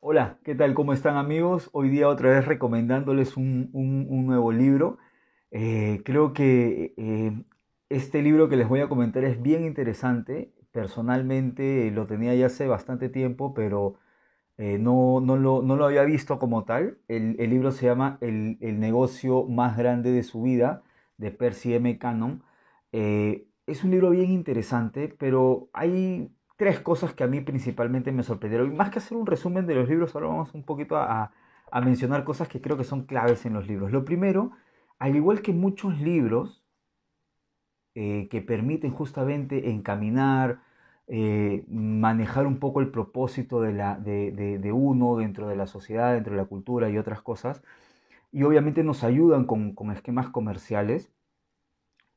Hola, ¿qué tal? ¿Cómo están amigos? Hoy día otra vez recomendándoles un, un- nuevo libro. Eh, creo que eh, este libro que les voy a comentar es bien interesante. Personalmente eh, lo tenía ya hace bastante tiempo, pero no, no lo, no lo había visto como tal. El, el libro se llama el, el negocio más grande de su vida, de Percy M. Cannon. Es un libro bien interesante, pero hay tres cosas que a mí principalmente me sorprendieron. Y más que hacer un resumen de los libros, ahora vamos un poquito a, a mencionar cosas que creo que son claves en los libros. Lo primero, al igual que muchos libros eh, que permiten justamente encaminar, eh, manejar un poco el propósito de, la, de, de, uno dentro de la sociedad, dentro de la cultura y otras cosas, y obviamente nos ayudan con, con esquemas comerciales.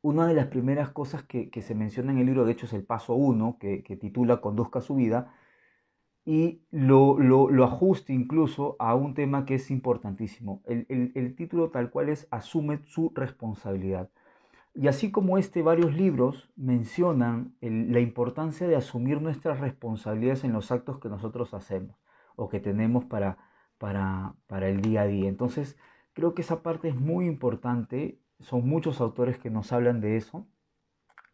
Una de las primeras cosas que, se menciona en el libro, de hecho, es el paso uno, que, que titula Conduzca su vida, y lo, lo, lo, incluso a un tema que es importantísimo. El, el, título tal cual es Asume su responsabilidad. Y así como este, varios libros mencionan la importancia de asumir nuestras responsabilidades en los actos que nosotros hacemos o que tenemos para, para, para el día a día. Entonces, creo que esa parte es muy importante. Son muchos autores que nos hablan de eso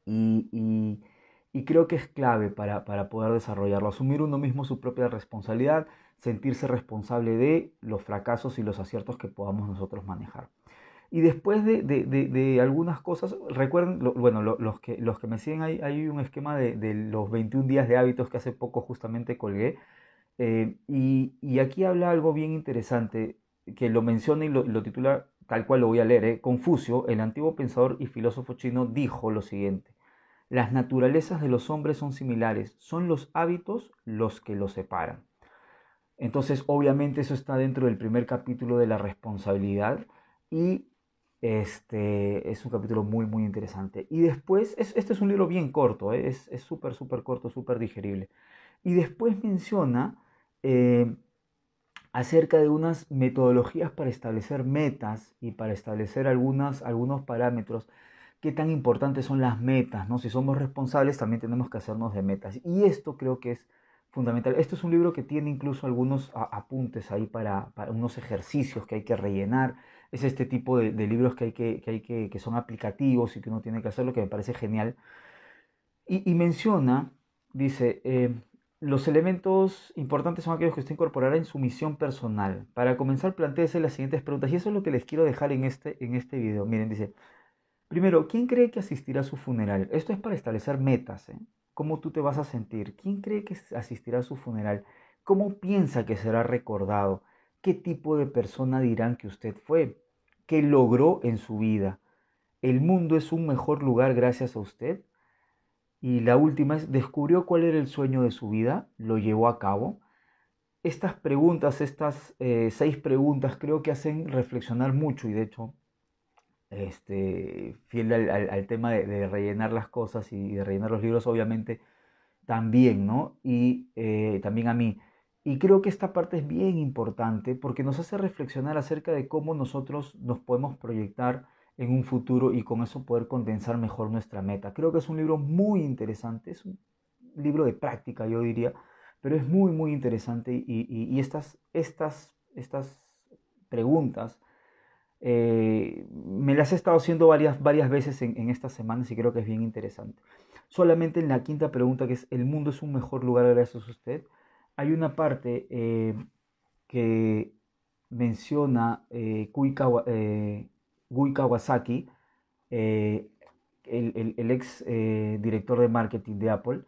y, y, y creo que es clave para, para poder desarrollarlo. Asumir uno mismo su propia responsabilidad, sentirse responsable de los fracasos y los aciertos que podamos nosotros manejar. Y después de, de, de, algunas cosas, recuerden, lo, bueno, lo, los, que, los que me siguen, hay, hay un esquema de, los 21 días de hábitos que hace poco justamente colgué. Eh, y, y, aquí habla algo bien interesante, que lo menciona y lo, lo titula tal cual lo voy a leer. ¿eh? Confucio, el antiguo pensador y filósofo chino, dijo lo siguiente. Las naturalezas de los hombres son similares, son los hábitos los que los separan. Entonces, obviamente eso está dentro del primer capítulo de la responsabilidad y este es un capítulo muy, muy interesante. Y después, es, este es un libro bien corto, ¿eh? es súper, súper corto, súper digerible. Y después menciona eh, acerca de unas metodologías para establecer metas y para establecer algunas, algunos parámetros. Qué tan importantes son las metas, ¿no? Si somos responsables, también tenemos que hacernos de metas. Y esto creo que es fundamental. Esto es un libro que tiene incluso algunos apuntes ahí para, unos ejercicios que hay que rellenar es este tipo de, libros que, hay que, que, hay que, que son aplicativos y que uno tiene que hacerlo, que me parece genial. Y, y menciona, dice, eh, los elementos importantes son aquellos que usted incorporará en su misión personal. Para comenzar, planteese las siguientes preguntas. Y eso es lo que les quiero dejar en este, en este video. Miren, dice, primero, ¿quién cree que asistirá a su funeral? Esto es para establecer metas. ¿eh? ¿Cómo tú te vas a sentir? ¿Quién cree que asistirá a su funeral? ¿Cómo piensa que será recordado? qué tipo de persona dirán que usted fue, qué logró en su vida. ¿El mundo es un mejor lugar gracias a usted? Y la última es, ¿descubrió cuál era el sueño de su vida? ¿Lo llevó a cabo? Estas preguntas, estas eh, seis preguntas, creo que hacen reflexionar mucho y de hecho, este, fiel al, al, tema de, de, rellenar las cosas y de rellenar los libros, obviamente, también, ¿no? Y eh, también a mí. Y creo que esta parte es bien importante porque nos hace reflexionar acerca de cómo nosotros nos podemos proyectar en un futuro y con eso poder condensar mejor nuestra meta. Creo que es un libro muy interesante, es un libro de práctica, yo diría, pero es muy, muy interesante y, y, y estas, estas, estas preguntas eh, me las he estado haciendo varias, varias veces en, en estas semanas y creo que es bien interesante. Solamente en la quinta pregunta, que es, ¿el mundo es un mejor lugar gracias a usted? hay una parte eh, que menciona eh, Gui, Kawa, eh, Gui Kawasaki, el, el, ex director de marketing de Apple,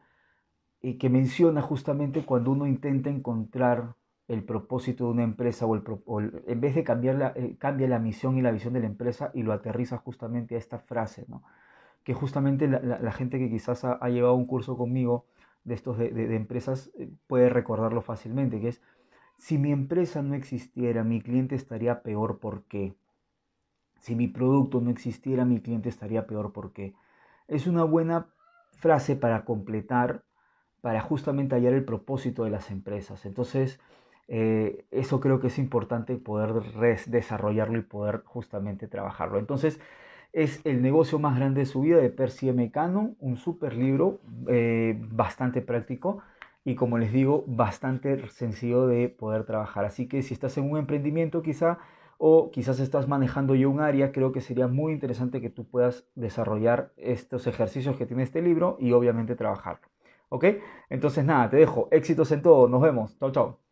y que menciona justamente cuando uno intenta encontrar el propósito de una empresa o, el, o en vez de cambiar la, cambia la misión y la visión de la empresa y lo aterriza justamente a esta frase, ¿no? que justamente la, gente que quizás ha, llevado un curso conmigo, de estos de, empresas puede recordarlo fácilmente, que es, si mi empresa no existiera, mi cliente estaría peor, ¿por qué? Si mi producto no existiera, mi cliente estaría peor, ¿por qué? Es una buena frase para completar, para justamente hallar el propósito de las empresas. Entonces, eh, eso creo que es importante poder desarrollarlo y poder justamente trabajarlo. Entonces, es el negocio más grande de su vida de Percy M. Cannon, un super libro, eh, bastante práctico. y como les digo, bastante sencillo de poder trabajar. Así que si estás en un emprendimiento quizá o quizás estás manejando ya un área, creo que sería muy interesante que tú puedas desarrollar estos ejercicios que tiene este libro y obviamente trabajarlo. ¿Ok? Entonces nada, te dejo. Éxitos en todo. Nos vemos. Chao, chao.